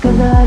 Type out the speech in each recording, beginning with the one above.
Cause I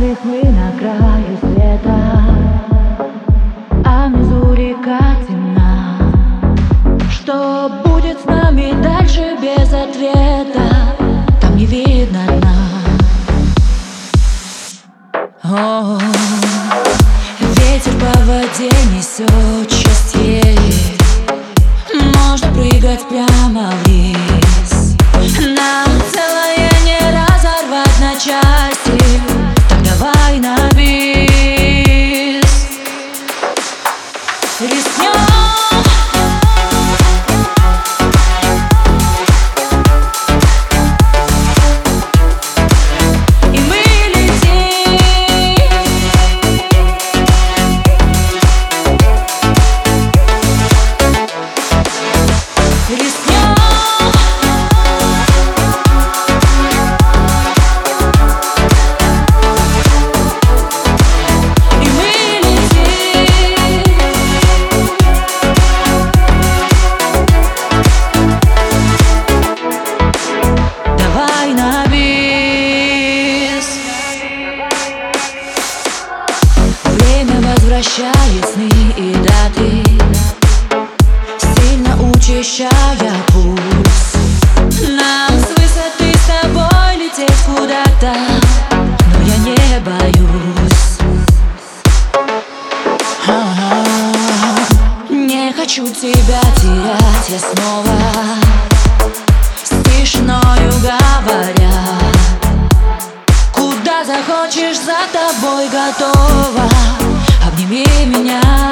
возвращает сны и даты Сильно учащая пульс Нам с высоты с тобой лететь куда-то Но я не боюсь. Не хочу тебя терять я снова С тишиною говоря. Куда захочешь, за тобой готова Обними меня